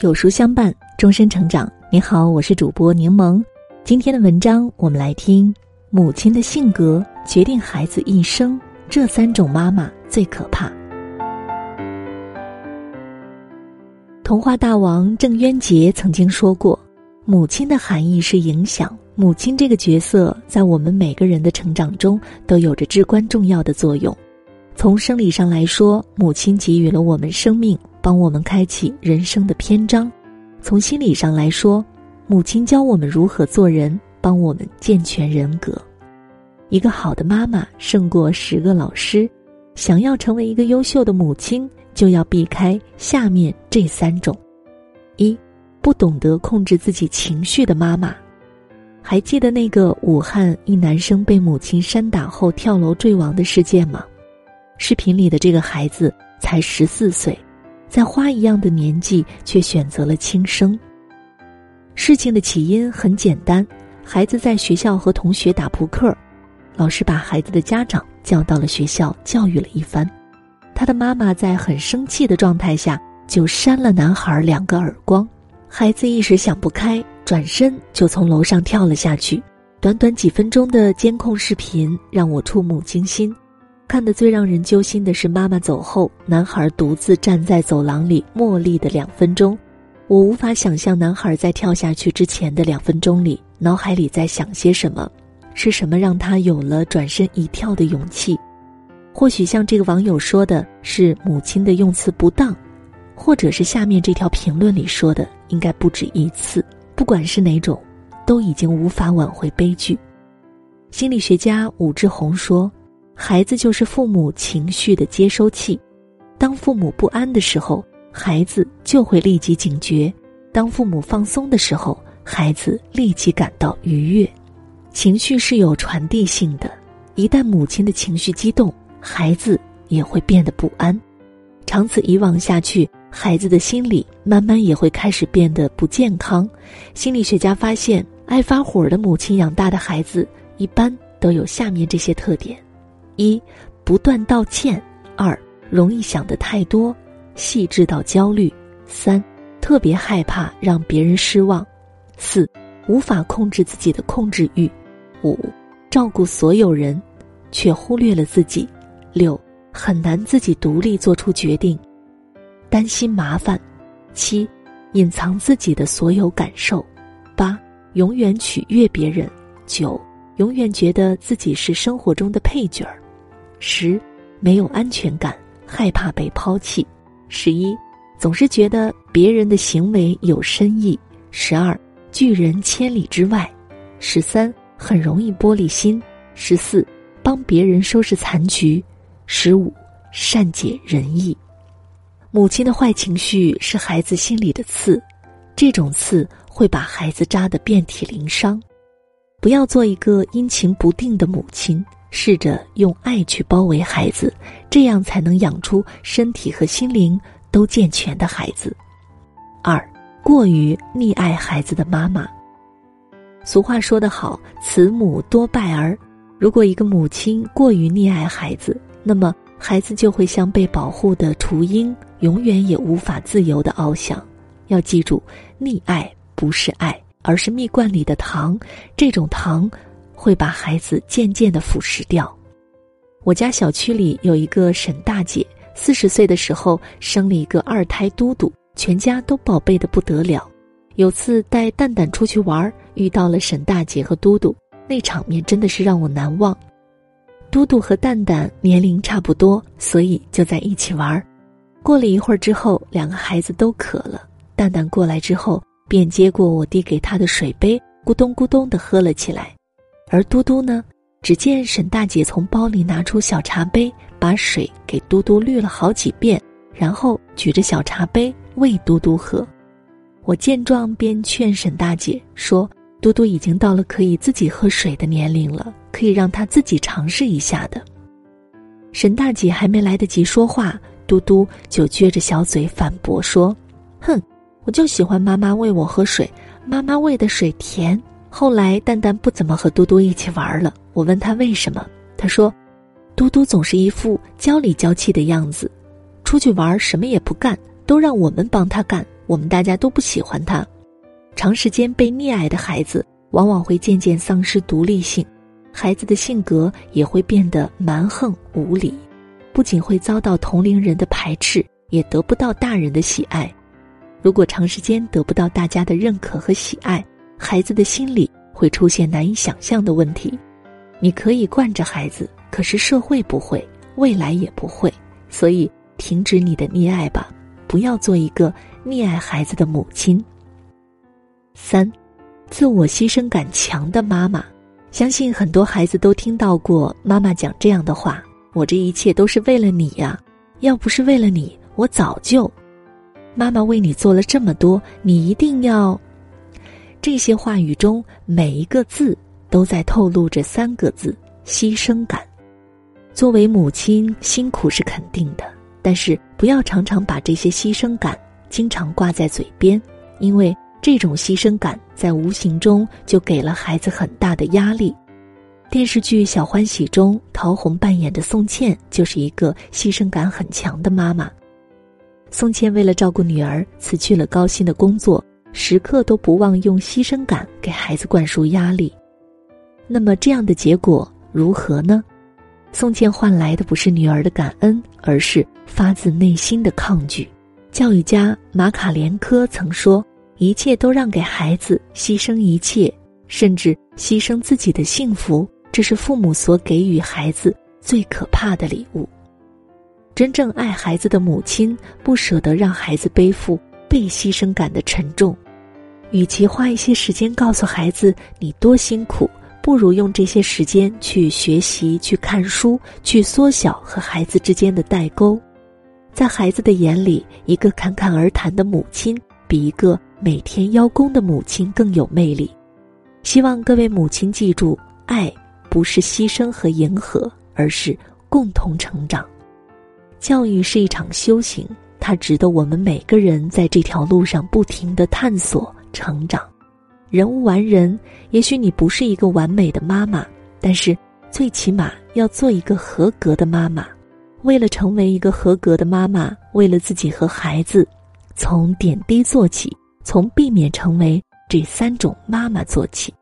有书相伴，终身成长。你好，我是主播柠檬。今天的文章，我们来听：母亲的性格决定孩子一生，这三种妈妈最可怕。童话大王郑渊洁曾经说过：“母亲的含义是影响。母亲这个角色，在我们每个人的成长中都有着至关重要的作用。从生理上来说，母亲给予了我们生命。”帮我们开启人生的篇章，从心理上来说，母亲教我们如何做人，帮我们健全人格。一个好的妈妈胜过十个老师。想要成为一个优秀的母亲，就要避开下面这三种：一，不懂得控制自己情绪的妈妈。还记得那个武汉一男生被母亲扇打后跳楼坠亡的事件吗？视频里的这个孩子才十四岁。在花一样的年纪，却选择了轻生。事情的起因很简单，孩子在学校和同学打扑克，老师把孩子的家长叫到了学校教育了一番，他的妈妈在很生气的状态下就扇了男孩两个耳光，孩子一时想不开，转身就从楼上跳了下去。短短几分钟的监控视频让我触目惊心。看得最让人揪心的是，妈妈走后，男孩独自站在走廊里默立的两分钟。我无法想象男孩在跳下去之前的两分钟里，脑海里在想些什么，是什么让他有了转身一跳的勇气？或许像这个网友说的是母亲的用词不当，或者是下面这条评论里说的应该不止一次。不管是哪种，都已经无法挽回悲剧。心理学家武志红说。孩子就是父母情绪的接收器，当父母不安的时候，孩子就会立即警觉；当父母放松的时候，孩子立即感到愉悦。情绪是有传递性的，一旦母亲的情绪激动，孩子也会变得不安。长此以往下去，孩子的心理慢慢也会开始变得不健康。心理学家发现，爱发火的母亲养大的孩子，一般都有下面这些特点。一，不断道歉；二，容易想的太多，细致到焦虑；三，特别害怕让别人失望；四，无法控制自己的控制欲；五，照顾所有人，却忽略了自己；六，很难自己独立做出决定，担心麻烦；七，隐藏自己的所有感受；八，永远取悦别人；九，永远觉得自己是生活中的配角儿。十，没有安全感，害怕被抛弃；十一，总是觉得别人的行为有深意；十二，拒人千里之外；十三，很容易玻璃心；十四，帮别人收拾残局；十五，善解人意。母亲的坏情绪是孩子心里的刺，这种刺会把孩子扎得遍体鳞伤。不要做一个阴晴不定的母亲。试着用爱去包围孩子，这样才能养出身体和心灵都健全的孩子。二，过于溺爱孩子的妈妈。俗话说得好，“慈母多败儿”。如果一个母亲过于溺爱孩子，那么孩子就会像被保护的雏鹰，永远也无法自由的翱翔。要记住，溺爱不是爱，而是蜜罐里的糖。这种糖。会把孩子渐渐的腐蚀掉。我家小区里有一个沈大姐，四十岁的时候生了一个二胎嘟嘟，全家都宝贝的不得了。有次带蛋蛋出去玩，遇到了沈大姐和嘟嘟，那场面真的是让我难忘。嘟嘟和蛋蛋年龄差不多，所以就在一起玩。过了一会儿之后，两个孩子都渴了，蛋蛋过来之后便接过我递给他的水杯，咕咚咕咚的喝了起来。而嘟嘟呢？只见沈大姐从包里拿出小茶杯，把水给嘟嘟滤了好几遍，然后举着小茶杯喂嘟嘟喝。我见状便劝沈大姐说：“嘟嘟已经到了可以自己喝水的年龄了，可以让他自己尝试一下的。”沈大姐还没来得及说话，嘟嘟就撅着小嘴反驳说：“哼，我就喜欢妈妈喂我喝水，妈妈喂的水甜。”后来，蛋蛋不怎么和嘟嘟一起玩了。我问他为什么，他说：“嘟嘟总是一副娇里娇气的样子，出去玩什么也不干，都让我们帮他干，我们大家都不喜欢他。长时间被溺爱的孩子，往往会渐渐丧失独立性，孩子的性格也会变得蛮横无理，不仅会遭到同龄人的排斥，也得不到大人的喜爱。如果长时间得不到大家的认可和喜爱，孩子的心理会出现难以想象的问题。你可以惯着孩子，可是社会不会，未来也不会。所以，停止你的溺爱吧，不要做一个溺爱孩子的母亲。三，自我牺牲感强的妈妈，相信很多孩子都听到过妈妈讲这样的话：“我这一切都是为了你呀，要不是为了你，我早就……妈妈为你做了这么多，你一定要……”这些话语中每一个字。都在透露着三个字：牺牲感。作为母亲，辛苦是肯定的，但是不要常常把这些牺牲感经常挂在嘴边，因为这种牺牲感在无形中就给了孩子很大的压力。电视剧《小欢喜》中，陶虹扮演的宋茜就是一个牺牲感很强的妈妈。宋茜为了照顾女儿，辞去了高薪的工作，时刻都不忘用牺牲感给孩子灌输压力。那么这样的结果如何呢？宋茜换来的不是女儿的感恩，而是发自内心的抗拒。教育家马卡连科曾说：“一切都让给孩子，牺牲一切，甚至牺牲自己的幸福，这是父母所给予孩子最可怕的礼物。”真正爱孩子的母亲，不舍得让孩子背负被牺牲感的沉重，与其花一些时间告诉孩子你多辛苦。不如用这些时间去学习、去看书、去缩小和孩子之间的代沟。在孩子的眼里，一个侃侃而谈的母亲比一个每天邀功的母亲更有魅力。希望各位母亲记住：爱不是牺牲和迎合，而是共同成长。教育是一场修行，它值得我们每个人在这条路上不停的探索、成长。人无完人，也许你不是一个完美的妈妈，但是最起码要做一个合格的妈妈。为了成为一个合格的妈妈，为了自己和孩子，从点滴做起，从避免成为这三种妈妈做起。